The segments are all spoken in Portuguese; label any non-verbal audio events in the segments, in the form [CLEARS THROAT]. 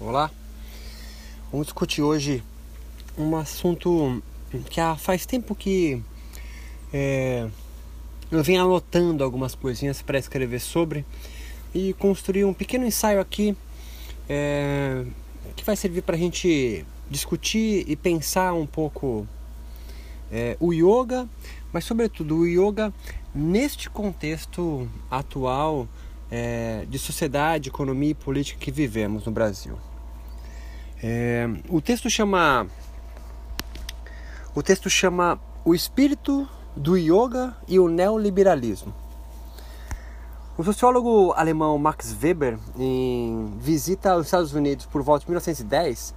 Olá, vamos discutir hoje um assunto que há, faz tempo que é, eu venho anotando algumas coisinhas para escrever sobre e construir um pequeno ensaio aqui é, que vai servir para a gente discutir e pensar um pouco é, o yoga, mas sobretudo o yoga neste contexto atual é, de sociedade, economia e política que vivemos no Brasil. É, o texto chama o texto chama o espírito do yoga e o neoliberalismo. O sociólogo alemão Max Weber, em visita aos Estados Unidos por volta de 1910,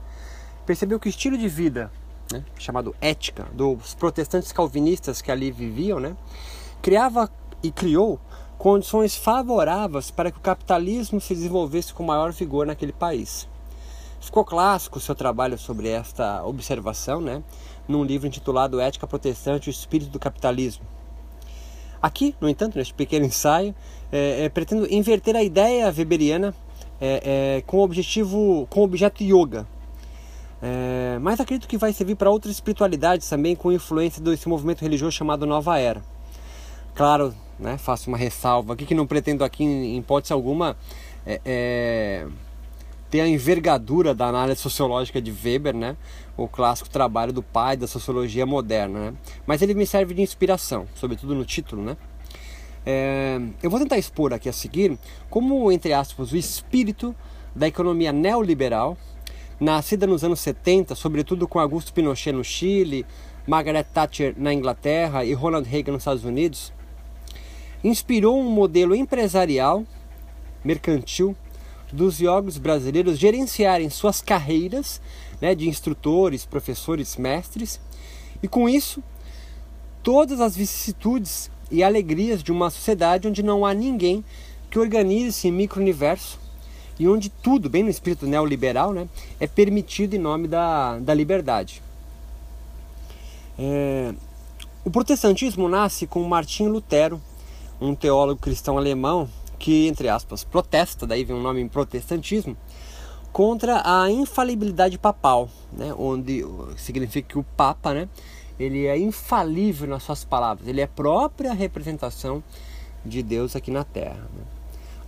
percebeu que o estilo de vida, né, chamado ética, dos protestantes calvinistas que ali viviam, né, criava e criou condições favoráveis para que o capitalismo se desenvolvesse com maior vigor naquele país. Ficou clássico o seu trabalho sobre esta observação, né, num livro intitulado Ética Protestante e o Espírito do Capitalismo. Aqui, no entanto, neste pequeno ensaio, é, é, pretendo inverter a ideia weberiana é, é com o objetivo, com objeto yoga. É, mas acredito que vai servir para outras espiritualidades também, com influência desse movimento religioso chamado Nova Era. Claro, né, faço uma ressalva aqui que não pretendo aqui em hipótese alguma é, é, ter a envergadura da análise sociológica de Weber, né, o clássico trabalho do pai da sociologia moderna, né, mas ele me serve de inspiração, sobretudo no título, né. É, eu vou tentar expor aqui a seguir como, entre aspas, o espírito da economia neoliberal, nascida nos anos 70, sobretudo com Augusto Pinochet no Chile, Margaret Thatcher na Inglaterra e Ronald Reagan nos Estados Unidos, inspirou um modelo empresarial, mercantil, dos yogis brasileiros gerenciarem suas carreiras né, de instrutores, professores, mestres, e com isso, todas as vicissitudes e alegrias de uma sociedade onde não há ninguém que organize esse micro-universo e onde tudo, bem no espírito neoliberal, né, é permitido em nome da, da liberdade. É, o protestantismo nasce com Martinho Lutero, um teólogo cristão alemão que, entre aspas, protesta, daí vem o um nome em protestantismo, contra a infalibilidade papal, né, onde significa que o Papa, né, ele é infalível nas suas palavras, ele é a própria representação de Deus aqui na Terra. Né.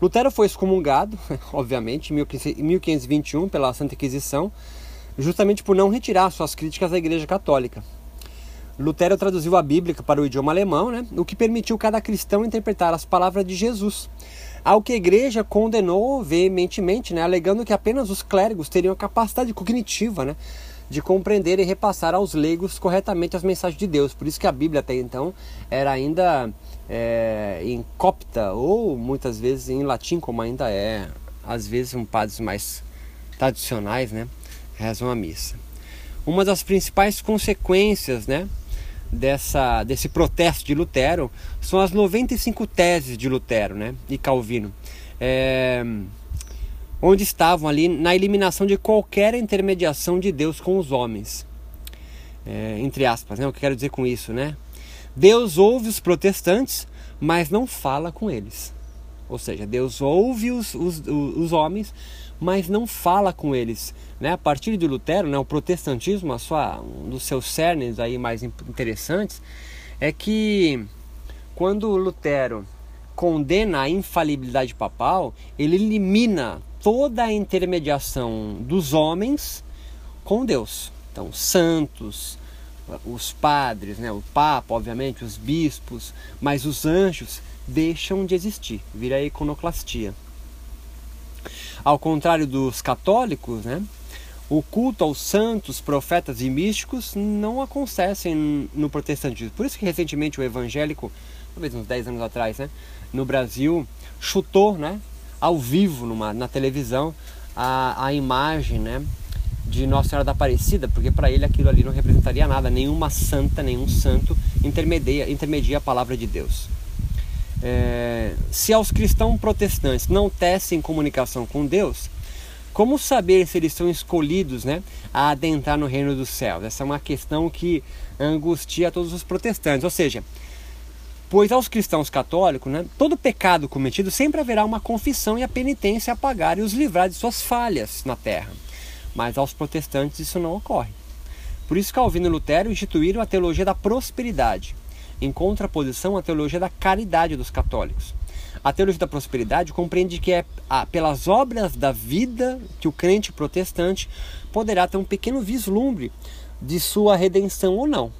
Lutero foi excomungado, [LAUGHS] obviamente, em 1521 pela Santa Inquisição, justamente por não retirar suas críticas à Igreja Católica. Lutero traduziu a Bíblia para o idioma alemão, né, o que permitiu cada cristão interpretar as palavras de Jesus. Ao que a igreja condenou veementemente, né, alegando que apenas os clérigos teriam a capacidade cognitiva né, de compreender e repassar aos leigos corretamente as mensagens de Deus. Por isso que a Bíblia até então era ainda é, em copta ou muitas vezes em latim, como ainda é. Às vezes, um padres mais tradicionais né, rezam a missa. Uma das principais consequências né, dessa, desse protesto de Lutero são as 95 teses de Lutero né, e Calvino, é, onde estavam ali na eliminação de qualquer intermediação de Deus com os homens. É, entre aspas, né, o que quero dizer com isso, né? Deus ouve os protestantes, mas não fala com eles. Ou seja, Deus ouve os, os, os homens, mas não fala com eles. Né? A partir de Lutero, né, o protestantismo, a sua, um dos seus cernes aí mais interessantes, é que quando Lutero condena a infalibilidade papal, ele elimina toda a intermediação dos homens com Deus. Então, santos, os padres, né, o Papa, obviamente, os bispos, mas os anjos deixam de existir, vira iconoclastia. Ao contrário dos católicos, né, o culto aos santos, profetas e místicos não acontecem no protestantismo. Por isso que recentemente o evangélico, talvez uns 10 anos atrás, né, no Brasil, chutou né, ao vivo numa, na televisão a, a imagem né, de Nossa Senhora da Aparecida, porque para ele aquilo ali não representaria nada, nenhuma santa, nenhum santo intermedia, intermedia a palavra de Deus. É, se aos cristãos protestantes não tecem comunicação com Deus, como saber se eles são escolhidos né, a adentrar no reino dos céus? Essa é uma questão que angustia todos os protestantes. Ou seja, Pois aos cristãos católicos, né, todo pecado cometido sempre haverá uma confissão e a penitência a pagar e os livrar de suas falhas na terra. Mas aos protestantes isso não ocorre. Por isso Calvino e Lutero instituíram a teologia da prosperidade, em contraposição à teologia da caridade dos católicos. A teologia da prosperidade compreende que é pelas obras da vida que o crente protestante poderá ter um pequeno vislumbre de sua redenção ou não.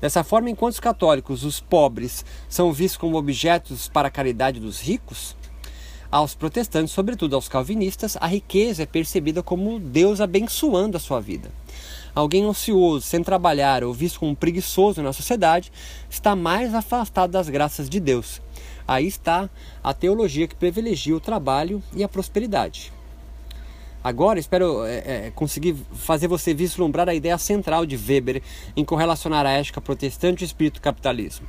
Dessa forma, enquanto os católicos, os pobres, são vistos como objetos para a caridade dos ricos, aos protestantes, sobretudo aos calvinistas, a riqueza é percebida como Deus abençoando a sua vida. Alguém ocioso, sem trabalhar ou visto como preguiçoso na sociedade, está mais afastado das graças de Deus. Aí está a teologia que privilegia o trabalho e a prosperidade. Agora espero é, é, conseguir fazer você vislumbrar a ideia central de Weber em correlacionar a ética protestante e o espírito capitalismo.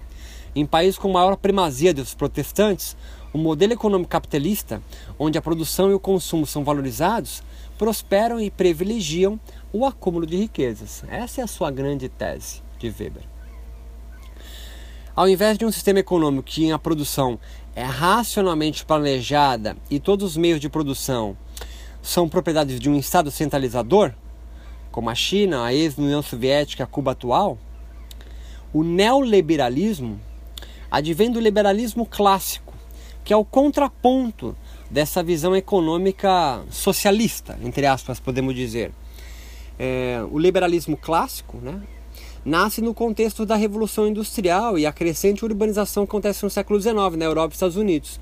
Em países com maior primazia dos protestantes, o modelo econômico capitalista, onde a produção e o consumo são valorizados, prosperam e privilegiam o acúmulo de riquezas. Essa é a sua grande tese de Weber. Ao invés de um sistema econômico que a produção é racionalmente planejada e todos os meios de produção são propriedades de um Estado centralizador, como a China, a ex-União Soviética, a Cuba atual, o neoliberalismo advém do liberalismo clássico, que é o contraponto dessa visão econômica socialista, entre aspas, podemos dizer. É, o liberalismo clássico né, nasce no contexto da Revolução Industrial e a crescente urbanização acontece no século XIX na Europa e Estados Unidos.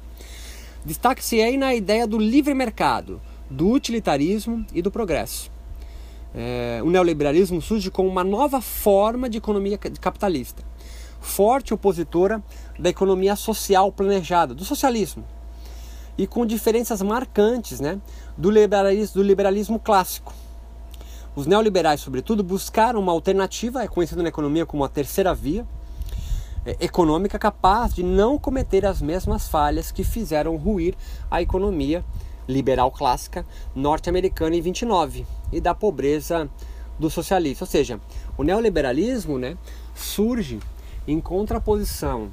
Destaque-se aí na ideia do livre mercado, do utilitarismo e do progresso. É, o neoliberalismo surge como uma nova forma de economia capitalista, forte opositora da economia social planejada, do socialismo, e com diferenças marcantes né, do, liberalismo, do liberalismo clássico. Os neoliberais, sobretudo, buscaram uma alternativa, é conhecida na economia como a terceira via, é, econômica capaz de não cometer as mesmas falhas que fizeram ruir a economia liberal clássica norte-americana em 29 e da pobreza do socialista. Ou seja, o neoliberalismo né, surge em contraposição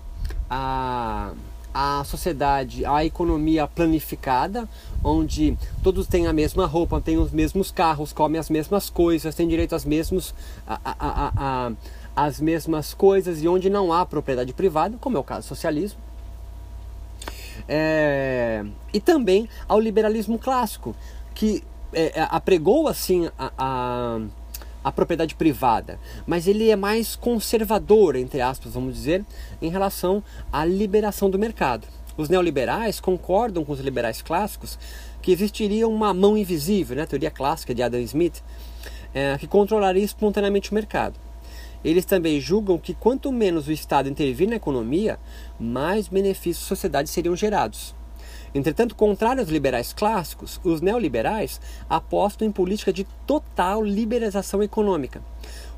à, à sociedade, à economia planificada, onde todos têm a mesma roupa, têm os mesmos carros, comem as mesmas coisas, têm direito às, mesmos, a, a, a, a, às mesmas coisas e onde não há propriedade privada, como é o caso do socialismo é, e também ao liberalismo clássico, que é, é, apregou assim a, a, a, propriedade privada, mas ele é mais conservador, entre aspas, vamos dizer, em relação à liberação do mercado. Os neoliberais concordam com os liberais clássicos que existiria uma mão invisível, né, a teoria clássica de Adam Smith, é, que controlaria espontaneamente o mercado. Eles também julgam que quanto menos o Estado intervir na economia, mais benefícios à sociedade seriam gerados. Entretanto, contrário aos liberais clássicos, os neoliberais apostam em política de total liberalização econômica,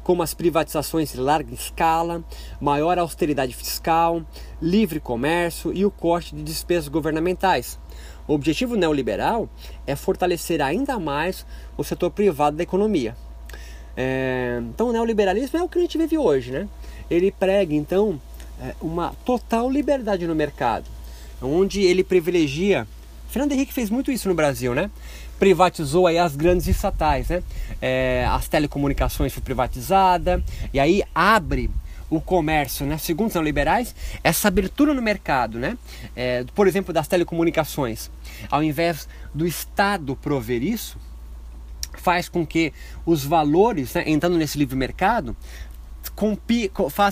como as privatizações em larga escala, maior austeridade fiscal, livre comércio e o corte de despesas governamentais. O objetivo neoliberal é fortalecer ainda mais o setor privado da economia. É, então o neoliberalismo é o que a gente vive hoje, né? Ele prega então é, uma total liberdade no mercado, onde ele privilegia. Fernando Henrique fez muito isso no Brasil, né? Privatizou aí as grandes estatais, né? É, as telecomunicações foi privatizada e aí abre o comércio, né? Segundo os neoliberais, essa abertura no mercado, né? É, por exemplo, das telecomunicações, ao invés do Estado prover isso, faz com que os valores, né, entrando nesse livre mercado,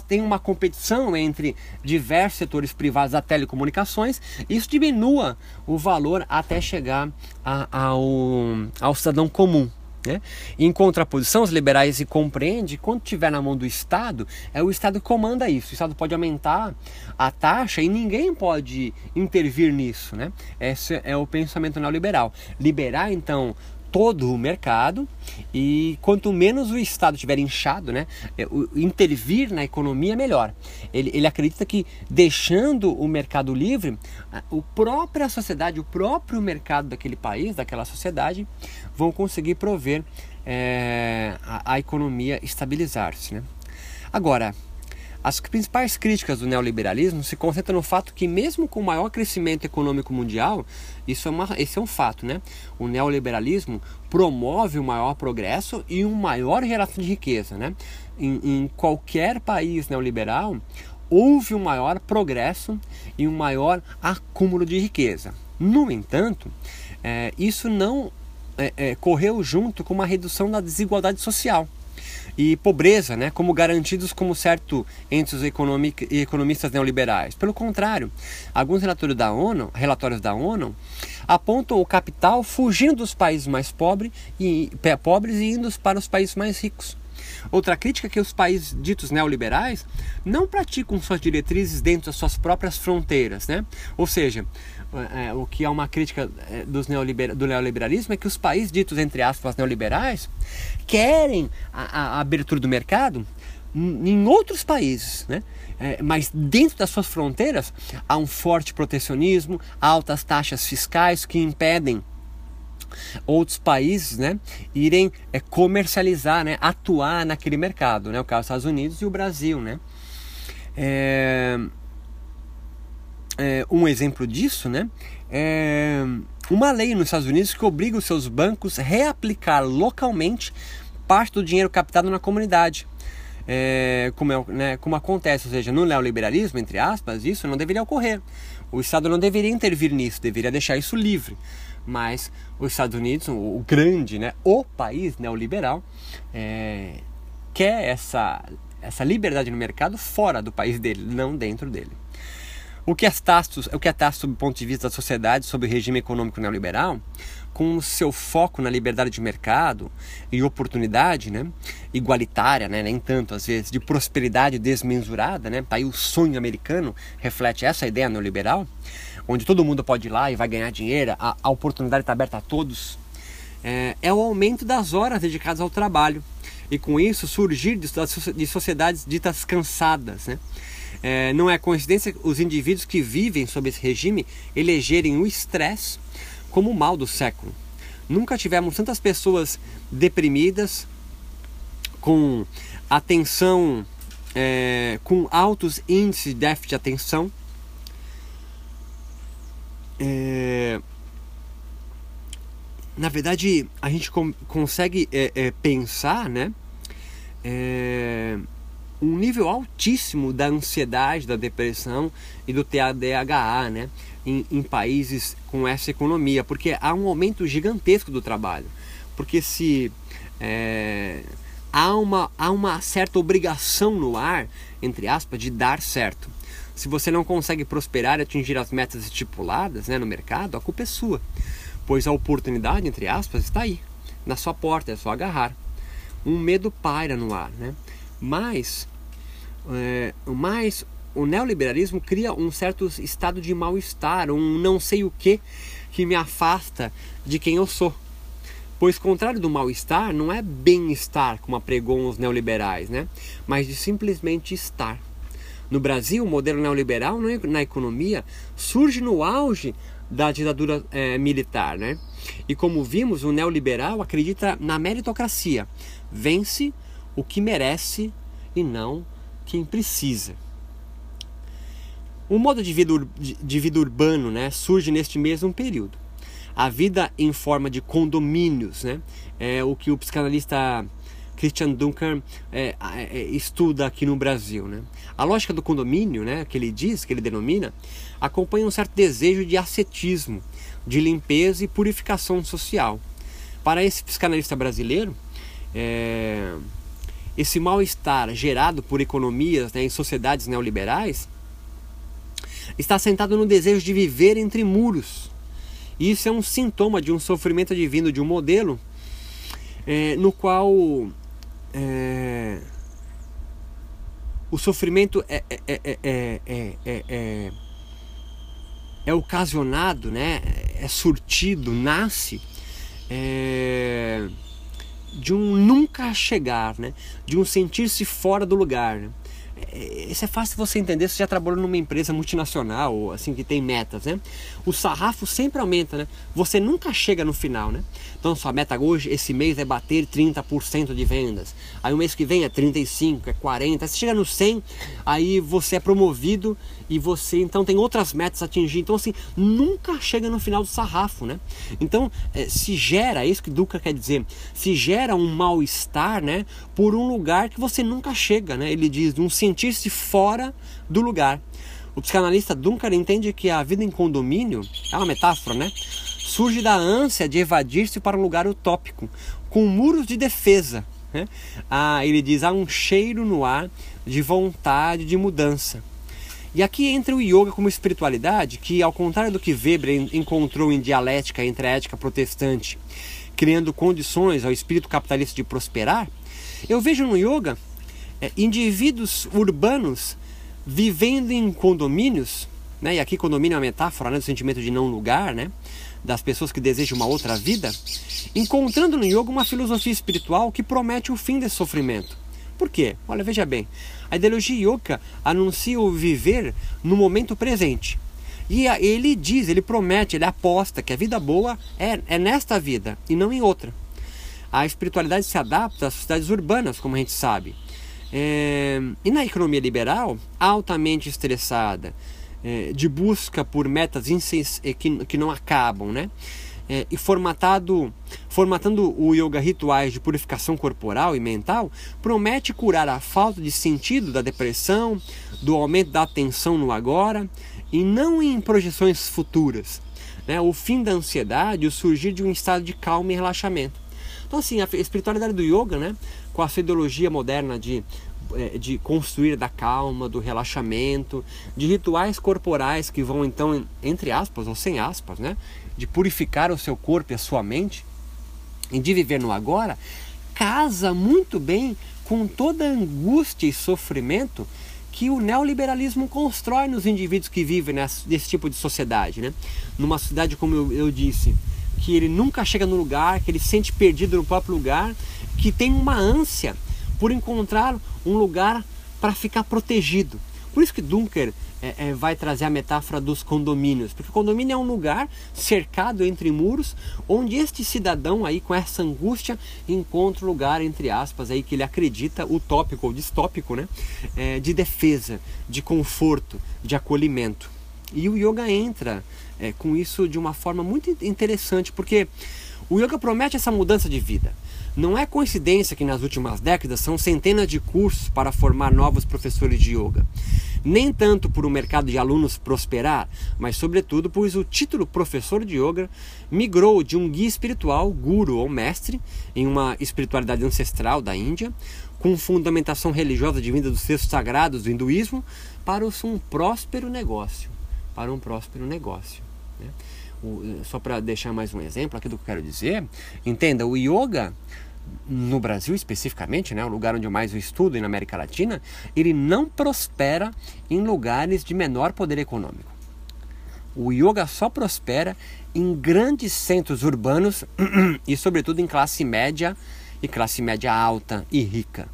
tem uma competição entre diversos setores privados da telecomunicações, isso diminua o valor até chegar a, ao, ao cidadão comum. Né? Em contraposição, os liberais se compreendem que quando estiver na mão do Estado, é o Estado que comanda isso. O Estado pode aumentar a taxa e ninguém pode intervir nisso. Né? Esse é o pensamento neoliberal. Liberar, então, todo o mercado e quanto menos o Estado estiver inchado, né, é, intervir na economia melhor. Ele, ele acredita que deixando o mercado livre, a própria sociedade, o próprio mercado daquele país, daquela sociedade, vão conseguir prover é, a, a economia estabilizar-se. Né? Agora, As principais críticas do neoliberalismo se concentram no fato que, mesmo com o maior crescimento econômico mundial, isso é uma, esse é um fato, né? O neoliberalismo promove o maior progresso e uma maior geração de riqueza, né? Em, em qualquer país neoliberal, houve um maior progresso e um maior acúmulo de riqueza. No entanto, é, isso não é, é, correu junto com uma redução da desigualdade social e pobreza, né, como garantidos como certo entre os economistas neoliberais. Pelo contrário, alguns relatórios da ONU, relatórios da ONU apontam o capital fugindo dos países mais pobres e, pobres e indo para os países mais ricos. Outra crítica é que os países ditos neoliberais não praticam suas diretrizes dentro das suas próprias fronteiras, né? Ou seja, é, o que é uma crítica é, dos neoliber, do neoliberalismo é que os países ditos, entre aspas, neoliberais, querem a, a abertura do mercado em outros países, né? É, mas dentro das suas fronteiras há um forte protecionismo, altas taxas fiscais que impedem outros países né, irem é, comercializar, né, atuar naquele mercado, né, o caso dos Estados Unidos e o Brasil. Né. É, é, um exemplo disso, né? É uma lei nos Estados Unidos que obriga os seus bancos a reaplicar localmente parte do dinheiro captado na comunidade. É, como, é, né, como acontece, ou seja, no neoliberalismo, entre aspas, isso não deveria ocorrer. O Estado não deveria intervir nisso, deveria deixar isso livre. Mas os Estados Unidos, o, o grande, né, o país neoliberal, é, quer essa, essa liberdade no mercado fora do país dele, não dentro dele. O que tácito, o que é tácito do ponto de vista da sociedade sobre o regime econômico neoliberal, com o seu foco na liberdade de mercado e oportunidade, né, igualitária, né, nem tanto às vezes, de prosperidade desmensurada, né, tá aí o sonho americano reflete essa ideia neoliberal, onde todo mundo pode ir lá e vai ganhar dinheiro, a, a oportunidade está aberta a todos, é, é o aumento das horas dedicadas ao trabalho e com isso surgir de, de sociedades ditas cansadas, né, é, não é coincidência os indivíduos que vivem sob esse regime elegerem o estresse como o mal do século. Nunca tivemos tantas pessoas deprimidas, com atenção, é, com altos índices de déficit de atenção. É, na verdade, a gente consegue é, é pensar, né? É, um nível altíssimo da ansiedade, da depressão e do TDAH, né? Em, em, países com essa economia, porque há um aumento gigantesco do trabalho. Porque se é, há, uma, há uma certa obrigação no ar, entre aspas, de dar certo. Se você não consegue prosperar e atingir as metas estipuladas né, no mercado, a culpa é sua. Pois a oportunidade, entre aspas, está aí, na sua porta, é só agarrar. Um medo paira no ar, né? Mas é, mas o neoliberalismo cria um certo estado de mal-estar, um não sei o que que me afasta de quem eu sou. Pois, contrário do mal-estar, não é bem-estar, como apregam os neoliberais, né? mas de simplesmente estar. No Brasil, o modelo neoliberal na economia surge no auge da ditadura é, militar. Né? E como vimos, o neoliberal acredita na meritocracia. Vence o que merece e não quem precisa. O modo de vida, de vida urbano né, surge neste mesmo período. A vida em forma de condomínios, né, é o que o psicanalista Christian Duncan é, é, estuda aqui no Brasil. Né? A lógica do condomínio, né, que ele diz, que ele denomina, acompanha um certo desejo de ascetismo, de limpeza e purificação social. Para esse psicanalista brasileiro, é, esse mal-estar gerado por economias né, em sociedades neoliberais está sentado no desejo de viver entre muros. Isso é um sintoma de um sofrimento advindo de um modelo é, no qual é, o sofrimento é, é, é, é, é, ocasionado, né, é surtido, nasce de um nunca chegar, né? de um sentir-se fora do lugar. Né? É, isso é fácil você entender se já trabalhou numa empresa multinacional ou assim que tem metas, né? O sarrafo sempre aumenta, né? Você nunca chega no final, né? Então sua meta hoje, esse mês é bater 30% de vendas. Aí o mês que vem é 35, é 40, você chega no 100, aí você é promovido e você então tem outras metas a atingir. Então assim, nunca chega no final do sarrafo, né? Então é, se gera, é isso que Duca quer dizer, se gera um mal-estar, né? Por um lugar que você nunca chega, né? Ele diz, um sentir-se fora do lugar. O psicanalista Duncan entende que a vida em condomínio é uma metáfora, né? Surge da ânsia de evadir-se para um lugar utópico, com muros de defesa. Né? Ah, ele diz: há um cheiro no ar de vontade de mudança. E aqui entra o yoga como espiritualidade, que, ao contrário do que Weber encontrou em dialética entre a ética protestante, criando condições ao espírito capitalista de prosperar, eu vejo no yoga é, indivíduos urbanos vivendo em condomínios, né? e aqui condomínio é uma metáfora né? do sentimento de não lugar, né? das pessoas que desejam uma outra vida, encontrando no yoga uma filosofia espiritual que promete o fim desse sofrimento. Por quê? Olha, veja bem, a ideologia yoga anuncia o viver no momento presente. E ele diz, ele promete, ele aposta que a vida boa é, é nesta vida e não em outra. A espiritualidade se adapta às sociedades urbanas, como a gente sabe. É, e na economia liberal, altamente estressada, é, de busca por metas é, que, que não acabam, né? É, e formatado, formatando o yoga rituais de purificação corporal e mental, promete curar a falta de sentido da depressão, do aumento da atenção no agora e não em projeções futuras. Né? O fim da ansiedade, o surgir de um estado de calma e relaxamento. Então, assim, a espiritualidade do yoga, né, com a sua ideologia moderna de, é, de construir da calma, do relaxamento, de rituais corporais que vão, então, entre aspas ou sem aspas, né, de purificar o seu corpo e a sua mente, e de viver no agora, casa muito bem com toda a angústia e sofrimento que o neoliberalismo constrói nos indivíduos que vivem nesse, nesse tipo de sociedade. Né? Numa sociedade, como eu, eu disse, que ele nunca chega no lugar, que ele se sente perdido no próprio lugar, que tem uma ânsia por encontrar um lugar para ficar protegido. Por isso que Dunker é, é, vai trazer a metáfora dos condomínios, porque o condomínio é um lugar cercado entre muros, onde este cidadão aí com essa angústia encontra um lugar entre aspas aí que ele acredita utópico ou distópico, né, é, de defesa, de conforto, de acolhimento. E o yoga entra é, com isso de uma forma muito interessante, porque o yoga promete essa mudança de vida. Não é coincidência que nas últimas décadas são centenas de cursos para formar novos professores de yoga. Nem tanto por o mercado de alunos prosperar, mas sobretudo pois o título professor de yoga migrou de um guia espiritual, guru ou mestre, em uma espiritualidade ancestral da Índia, com fundamentação religiosa vinda dos textos sagrados do hinduísmo, para um próspero negócio. Para um próspero negócio. Né? O, só para deixar mais um exemplo aqui do que eu quero dizer, entenda, o yoga no Brasil especificamente, né, o lugar onde eu mais estudo e na América Latina, ele não prospera em lugares de menor poder econômico. O yoga só prospera em grandes centros urbanos [CLEARS THROAT] e, sobretudo, em classe média e classe média alta e rica.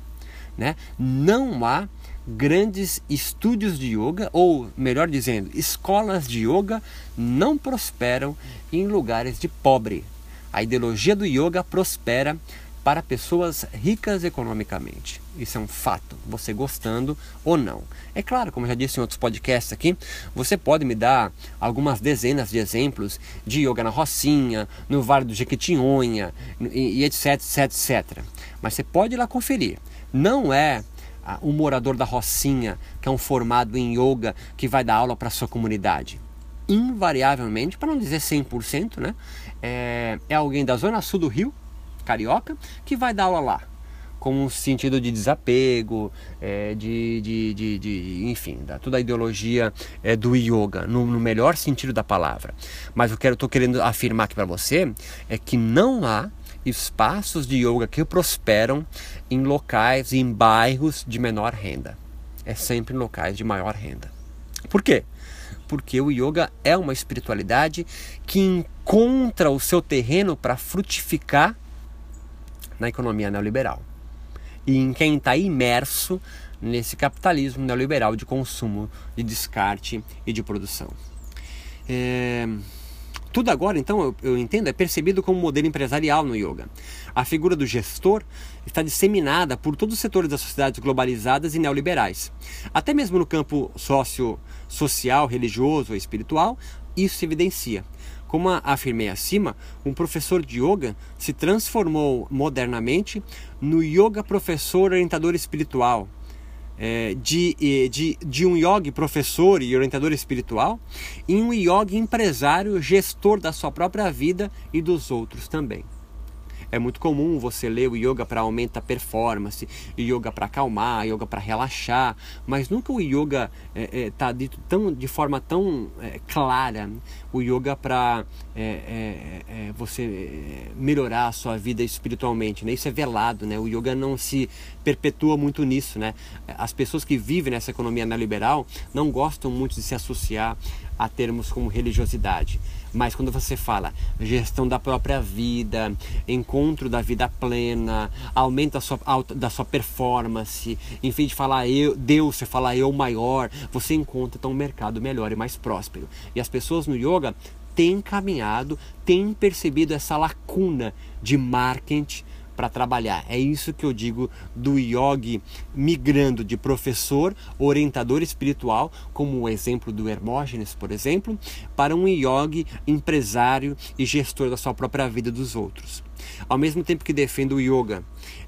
Né? Não há grandes estúdios de yoga, ou melhor dizendo, escolas de yoga não prosperam em lugares de pobre. A ideologia do yoga prospera para pessoas ricas economicamente. Isso é um fato, você gostando ou não. É claro, como já disse em outros podcasts aqui, você pode me dar algumas dezenas de exemplos de yoga na Rocinha, no Vale do Jequitinhonha e, e etc, etc, etc. Mas você pode ir lá conferir. Não é um morador da Rocinha, que é um formado em yoga, que vai dar aula para sua comunidade. Invariavelmente, para não dizer 100%, né? É, é alguém da zona sul do Rio, carioca, que vai dar aula lá com um sentido de desapego, é, de, de, de, de, enfim, da, toda a ideologia é, do yoga, no, no, melhor sentido da palavra. Mas eu estou querendo afirmar aqui para você é que não há espaços de yoga que prosperam em locais, em bairros de menor renda. É sempre em locais de maior renda. Por quê? Porque o yoga é uma espiritualidade que encontra o seu terreno para frutificar na economia neoliberal. e em quem está imerso nesse capitalismo neoliberal de consumo, de descarte e de produção. É... Tudo agora, então, eu, eu, entendo, é percebido como modelo empresarial no yoga. A figura do gestor está disseminada por todos os setores das sociedades globalizadas e neoliberais. Até mesmo no campo sócio, social, religioso ou espiritual, isso se evidencia. Como afirmei acima, um professor de yoga se transformou modernamente no yoga professor orientador espiritual, é, de, de, de um yogi professor e orientador espiritual em um yogi empresário gestor da sua própria vida e dos outros também. É muito comum você ler o yoga para aumentar a performance, yoga para acalmar, yoga para relaxar, mas nunca o yoga está é, é, tá dito tão, de forma tão é, clara. O yoga para é, é, é, você melhorar a sua vida espiritualmente, né? Isso é velado, né? O yoga não se perpetua muito nisso, né? As pessoas que vivem nessa economia neoliberal não gostam muito de se associar a termos como religiosidade. Mas quando você fala gestão da própria vida, encontro da vida plena, aumento da sua, da sua performance, em vez de falar eu, Deus, você fala eu maior, você encontra então um mercado melhor e mais próspero. E as pessoas no yoga têm caminhado, têm percebido essa lacuna de marketing para trabalhar. É isso que eu digo do yogi migrando de professor, orientador espiritual, como o exemplo do Hermógenes, por exemplo, para um yogi empresário e gestor da sua própria vida dos outros. Ao mesmo tempo que defendo o yoga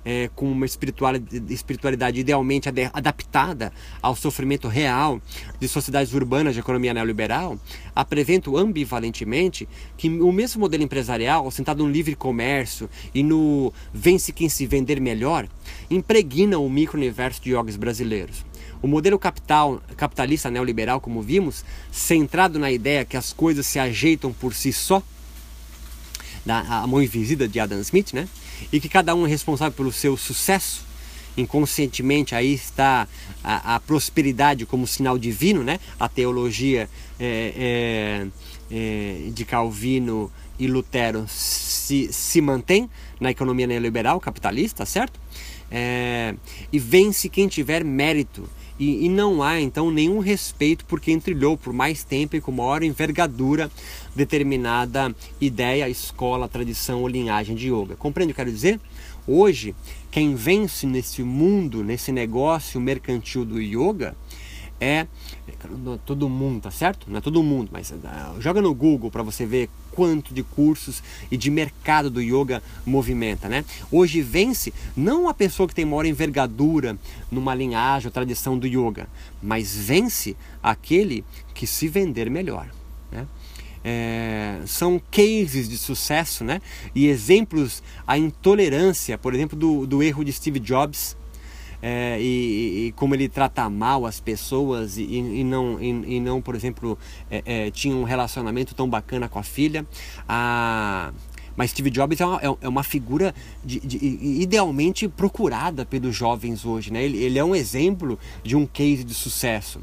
é, com uma espiritualidade, espiritualidade idealmente adaptada ao sofrimento real de sociedades urbanas de economia neoliberal, apresento ambivalentemente que o mesmo modelo empresarial, sentado no livre comércio e no vence quem se vender melhor, impregna o micro-universo de yogis brasileiros. O modelo capital, capitalista neoliberal, como vimos, centrado na ideia que as coisas se ajeitam por si só, da a mão invisível de Adam Smith, né? E que cada um é responsável pelo seu sucesso. Inconscientemente aí está a, a prosperidade como sinal divino, né? A teologia é, é, é, de Calvino e Lutero se, se mantém na economia neoliberal capitalista, certo? É, e vence quem tiver mérito e, e, não há então nenhum respeito por quem trilhou por mais tempo e com maior envergadura determinada ideia, escola, tradição ou linhagem de yoga. Compreende o que eu quero dizer? Hoje, quem vence nesse mundo, nesse negócio mercantil do yoga, é todo mundo, tá certo? Não é todo mundo, mas ah, joga no Google para você ver quanto de cursos e de mercado do yoga movimenta, né? Hoje vence não a pessoa que tem maior envergadura numa linhagem ou tradição do yoga, mas vence aquele que se vender melhor, né? É, são cases de sucesso né? e exemplos a intolerância, por exemplo, do, do erro de Steve Jobs é, e, e, como ele trata mal as pessoas e, e não, e, e, não, por exemplo, é, é, tinha um relacionamento tão bacana com a filha. A, mas Steve Jobs é uma, é, é uma figura de, de, idealmente procurada pelos jovens hoje. Né? Ele, ele, é um exemplo de um case de sucesso.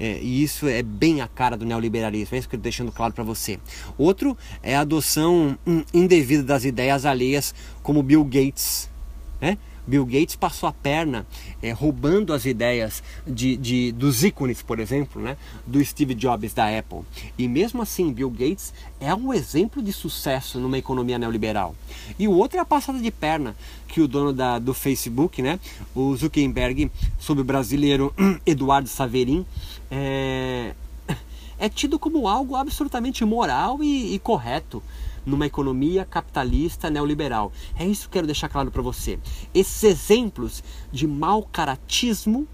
É, e isso é bem a cara do neoliberalismo, é isso que eu estou deixando claro para você. Outro é a adoção indevida das ideias alheias, como Bill Gates. Né? Bill Gates passou a perna é, roubando as ideias de, de, dos ícones, por exemplo, né, do Steve Jobs da Apple. E mesmo assim, Bill Gates é um exemplo de sucesso numa economia neoliberal. E o outro é a passada de perna que o dono da, do Facebook, né, o Zuckerberg, sob o brasileiro [CLEARS THROAT] Eduardo Saverin, é, é tido como algo absolutamente moral e, e correto numa economia capitalista neoliberal. É isso que eu quero deixar claro para você. Esses exemplos de mau caratismo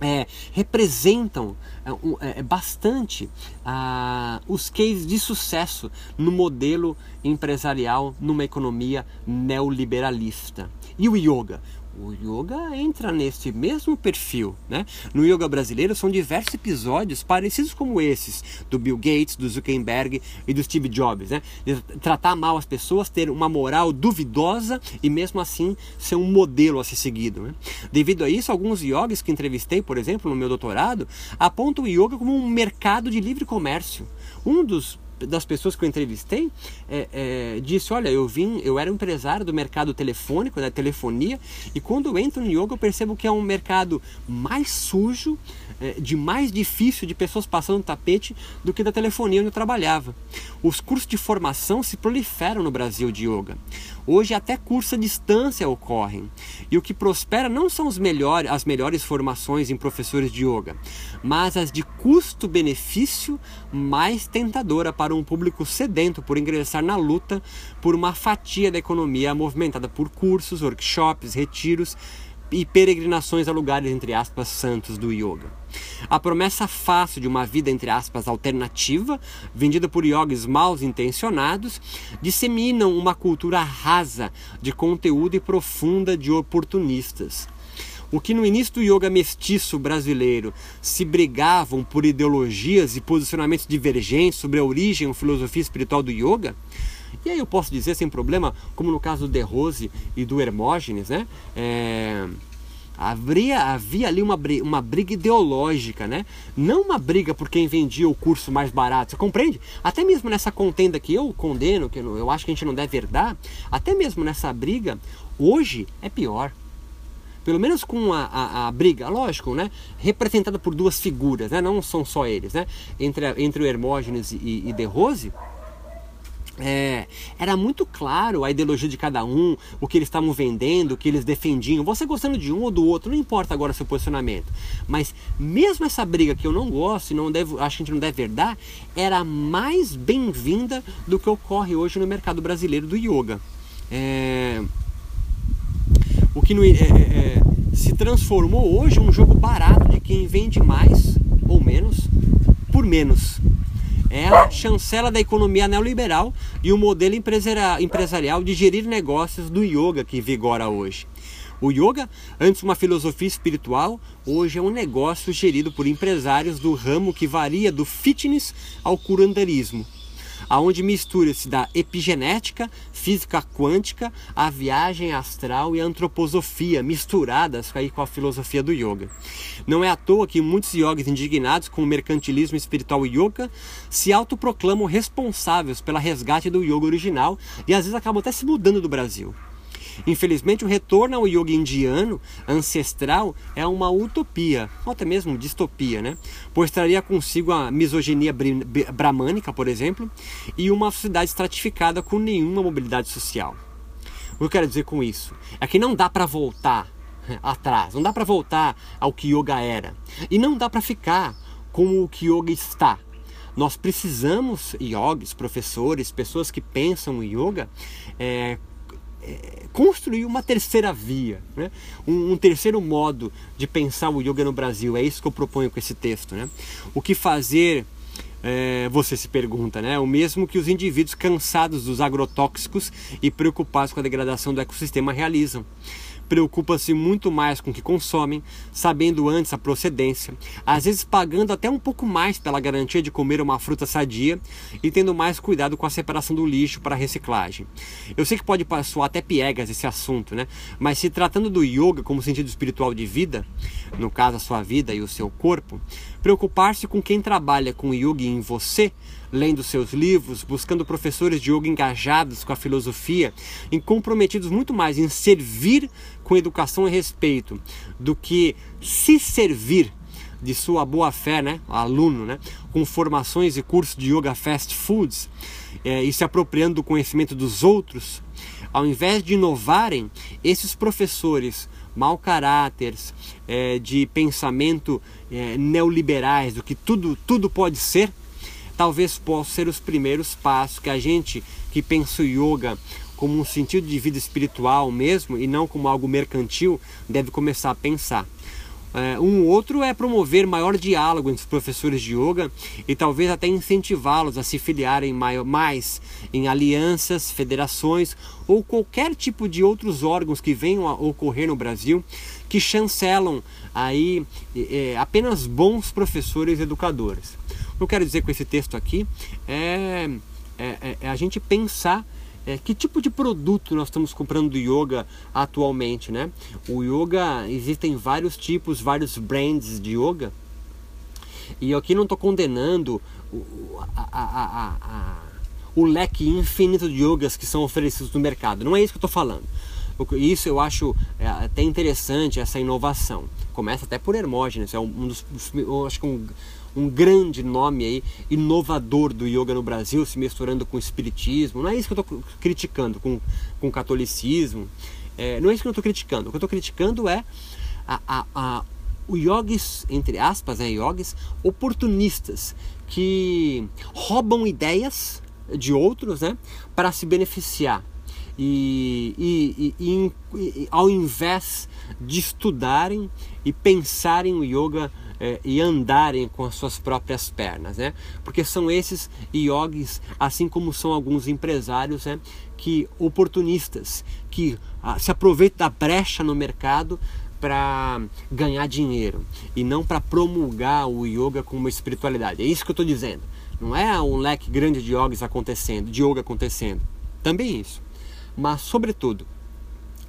é, representam é, é, bastante ah, os cases de sucesso no modelo empresarial numa economia neoliberalista. E o yoga? O yoga entra nesse mesmo perfil, né? No yoga brasileiro são diversos episódios parecidos como esses do Bill Gates, do Zuckerberg e do Steve Jobs, né? De tratar mal as pessoas, ter uma moral duvidosa e mesmo assim ser um modelo a ser seguido. Né? Devido a isso, alguns yogis que entrevistei, por exemplo, no meu doutorado, apontam o yoga como um mercado de livre comércio. Um dos das pessoas que eu entrevistei é, é, disse: Olha, eu vim, eu era empresário do mercado telefônico, da telefonia, e quando eu entro no yoga eu percebo que é um mercado mais sujo, é, de mais difícil de pessoas passando tapete do que da telefonia onde eu trabalhava. Os cursos de formação se proliferam no Brasil de yoga. Hoje até cursos à distância ocorrem. E o que prospera não são os melhores, as melhores formações em professores de yoga, mas as de custo-benefício mais tentadora para um público sedento por ingressar na luta por uma fatia da economia movimentada por cursos, workshops, retiros e peregrinações a lugares, entre aspas, santos do yoga. A promessa fácil de uma vida, entre aspas, alternativa, vendida por yogis mal intencionados, disseminam uma cultura rasa de conteúdo e profunda de oportunistas. O que no início do yoga mestiço brasileiro se brigavam por ideologias e posicionamentos divergentes sobre a origem ou filosofia espiritual do yoga, e aí eu posso dizer sem problema, como no caso do De Rose e do Hermógenes, né? É, havia, havia ali uma, uma briga ideológica, né? Não uma briga por quem vendia o curso mais barato, você compreende? Até mesmo nessa contenda que eu condeno, que eu acho que a gente não deve herdar, até mesmo nessa briga, hoje é pior pelo menos com a, a, a, briga, lógico, né? representada por duas figuras, né? não são só eles, né? entre, entre o Hermógenes e, e De Rose, é, era muito claro a ideologia de cada um, o que eles estavam vendendo, o que eles defendiam. Você gostando de um ou do outro, não importa agora seu posicionamento. Mas mesmo essa briga que eu não gosto e não devo, acho que a gente não deve herdar, era mais bem-vinda do que ocorre hoje no mercado brasileiro do yoga. É, o que é, é, é, se transformou hoje um jogo barato de quem vende mais ou menos por menos é a chancela da economia neoliberal e o modelo empresarial de gerir negócios do yoga que vigora hoje. O yoga, antes uma filosofia espiritual, hoje é um negócio gerido por empresários do ramo que varia do fitness ao curanderismo aonde mistura-se da epigenética, física quântica, a viagem astral e a antroposofia misturadas aí com a filosofia do yoga. Não é à toa que muitos yogis indignados com o mercantilismo espiritual yoga se autoproclamam responsáveis pela resgate do yoga original e às vezes acabam até se mudando do Brasil. Infelizmente, o retorno ao yoga indiano ancestral é uma utopia, ou até mesmo distopia, né? pois traria consigo a misoginia bramânica, por exemplo, e uma sociedade estratificada com nenhuma mobilidade social. O que eu quero dizer com isso? É que não dá para voltar [LAUGHS] atrás, não dá para voltar ao que yoga era, e não dá para ficar como o que yoga está. Nós precisamos, yogis, professores, pessoas que pensam em yoga, é, construir uma terceira via, né? um, um, terceiro modo de pensar o yoga no Brasil. É isso que eu proponho com esse texto. Né? O que fazer, é, você se pergunta, né? o mesmo que os indivíduos cansados dos agrotóxicos e preocupados com a degradação do ecossistema realizam preocupa-se muito mais com o que consomem, sabendo antes a procedência, às vezes pagando até um pouco mais pela garantia de comer uma fruta sadia e tendo mais cuidado com a separação do lixo para reciclagem. Eu sei que pode soar até piegas esse assunto, né? Mas se tratando do yoga como sentido espiritual de vida, no caso a sua vida e o seu corpo, preocupar-se com quem trabalha com yoga em você lendo seus livros, buscando professores de yoga engajados com a filosofia e comprometidos muito mais em servir com educação e respeito do que se servir de sua boa fé, né, aluno, né, com formações e cursos de yoga fast foods é, e se apropriando do conhecimento dos outros, ao invés de inovarem, esses professores mau caráteres, é, de pensamento é, neoliberais, do que tudo, tudo pode ser, talvez possam ser os primeiros passos que a gente que pensa o yoga como um sentido de vida espiritual mesmo e não como algo mercantil deve começar a pensar. É, um outro é promover maior diálogo entre os professores de yoga e talvez até incentivá-los a se filiarem mais em alianças, federações ou qualquer tipo de outros órgãos que venham a ocorrer no Brasil que chancelam aí é, apenas bons professores e educadores. O que eu quero dizer com esse texto aqui é, é, é, é a gente pensar é, que tipo de produto nós estamos comprando do yoga atualmente, né? O yoga existem vários tipos, vários brands de yoga E eu aqui não estou condenando o, a, a, a, o leque infinito de yogas que são oferecidos no mercado. Não é isso que eu estou falando. Isso eu acho é, até interessante, essa inovação. Começa até por Hermógenes, é um dos, acho que um, um grande nome aí, inovador do yoga no Brasil, se misturando com o espiritismo. Não é isso que eu estou criticando, com, com o catolicismo. É, não é isso que eu estou criticando. O que eu estou criticando é a, a, a, o yogis, entre aspas, né, yogis oportunistas, que roubam ideias de outros né, para se beneficiar. E, e, e, e, ao invés de estudarem e pensarem o yoga é, e andarem com as suas próprias pernas, né? Porque são esses yogis, assim como são alguns empresários, né? Que oportunistas, que ah, se aproveitam da brecha no mercado para ganhar dinheiro e não para promulgar o yoga como espiritualidade. É isso que eu estou dizendo. Não é um leque grande de yogis acontecendo, de yoga acontecendo. Também isso. Mas, sobretudo,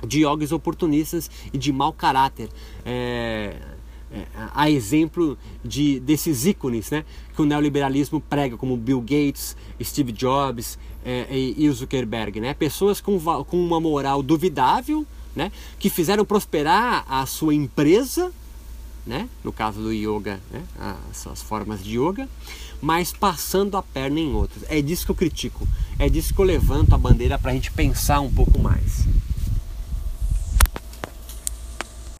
de yogis oportunistas e de mau caráter. É, é, a exemplo de desses ícones né, que o neoliberalismo prega, como Bill Gates, Steve Jobs é, e, Zuckerberg. Né? Pessoas com, com uma moral duvidável, né, que fizeram prosperar a sua empresa, né, no caso do yoga, né, as, as formas de yoga, mas passando a perna em outras. É disso que eu critico, é disso que eu levanto a bandeira para a gente pensar um pouco mais.